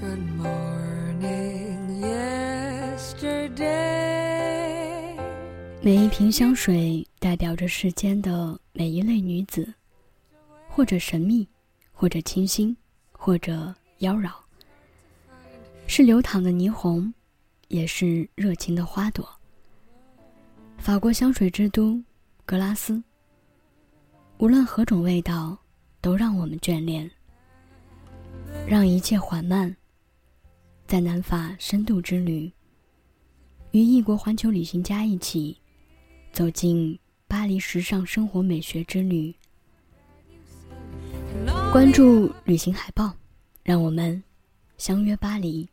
good morning yesterday. 每一瓶香水代表着世间的每一类女子或者神秘或者清新或者妖娆。是流淌的霓虹也是热情的花朵。法国香水之都格拉斯无论何种味道都让我们眷恋让一切缓慢在南法深度之旅，与异国环球旅行家一起走进巴黎时尚生活美学之旅。关注旅行海报，让我们相约巴黎。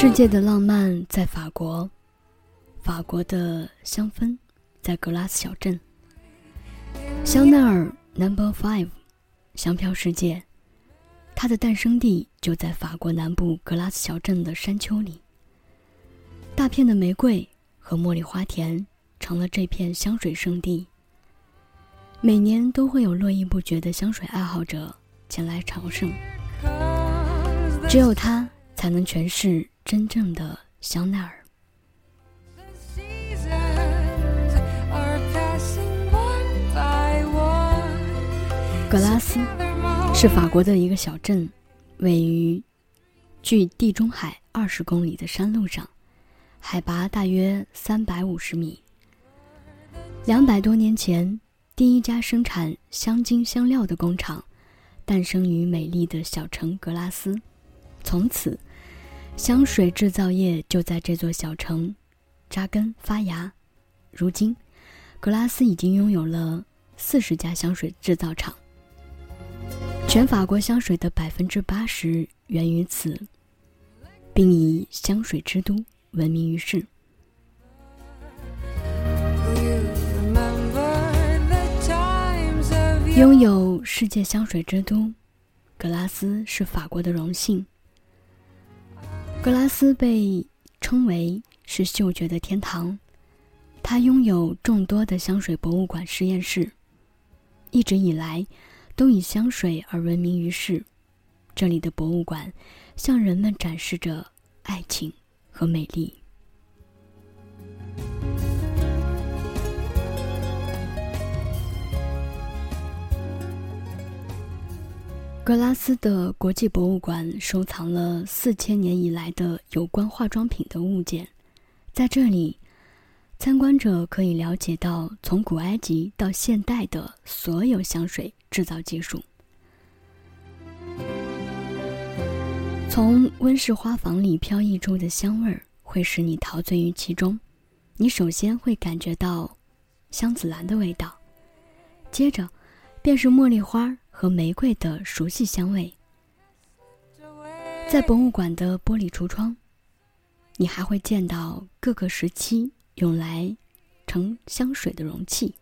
世界的浪漫在法国，法国的香氛在格拉斯小镇。香奈儿 Number Five，香飘世界，它的诞生地就在法国南部格拉斯小镇的山丘里。大片的玫瑰和茉莉花田成了这片香水圣地。每年都会有络绎不绝的香水爱好者前来朝圣，只有它才能诠释。真正的香奈儿。格拉斯是法国的一个小镇，位于距地中海二十公里的山路上，海拔大约三百五十米。两百多年前，第一家生产香精香料的工厂诞生于美丽的小城格拉斯，从此。香水制造业就在这座小城扎根发芽。如今，格拉斯已经拥有了四十家香水制造厂。全法国香水的百分之八十源于此，并以香水之都闻名于世。拥有世界香水之都，格拉斯是法国的荣幸。格拉斯被称为是嗅觉的天堂，它拥有众多的香水博物馆实验室，一直以来都以香水而闻名于世。这里的博物馆向人们展示着爱情和美丽。格拉斯的国际博物馆收藏了四千年以来的有关化妆品的物件，在这里，参观者可以了解到从古埃及到现代的所有香水制造技术。从温室花房里飘溢出的香味儿会使你陶醉于其中，你首先会感觉到香子兰的味道，接着便是茉莉花。和玫瑰的熟悉香味，在博物馆的玻璃橱窗，你还会见到各个时期用来盛香水的容器。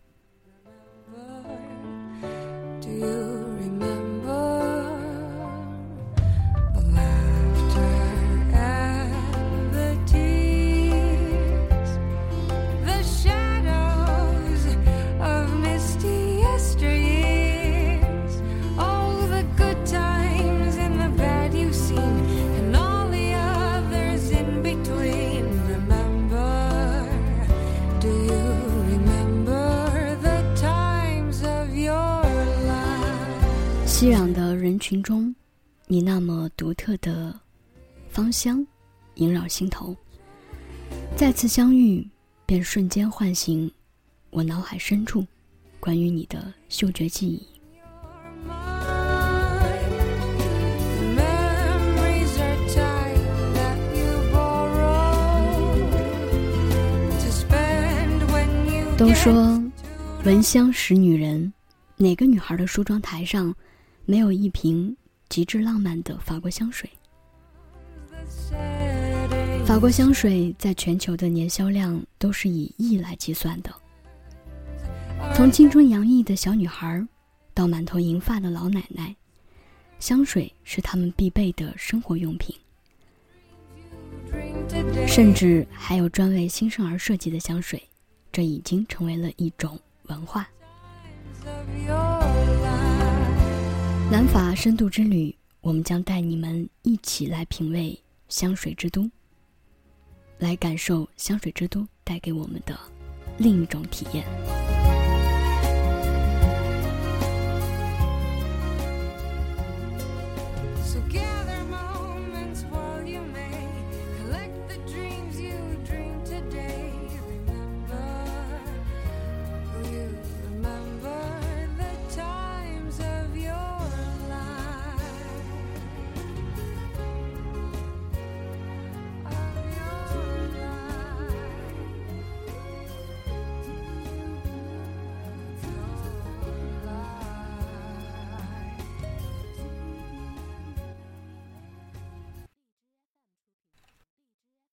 熙攘的人群中，你那么独特的芳香萦绕心头。再次相遇，便瞬间唤醒我脑海深处关于你的嗅觉记忆。都说闻香识女人，哪个女孩的梳妆台上？没有一瓶极致浪漫的法国香水。法国香水在全球的年销量都是以亿来计算的。从青春洋溢的小女孩，到满头银发的老奶奶，香水是他们必备的生活用品。甚至还有专为新生儿设计的香水，这已经成为了一种文化。南法深度之旅，我们将带你们一起来品味香水之都，来感受香水之都带给我们的另一种体验。sogether mode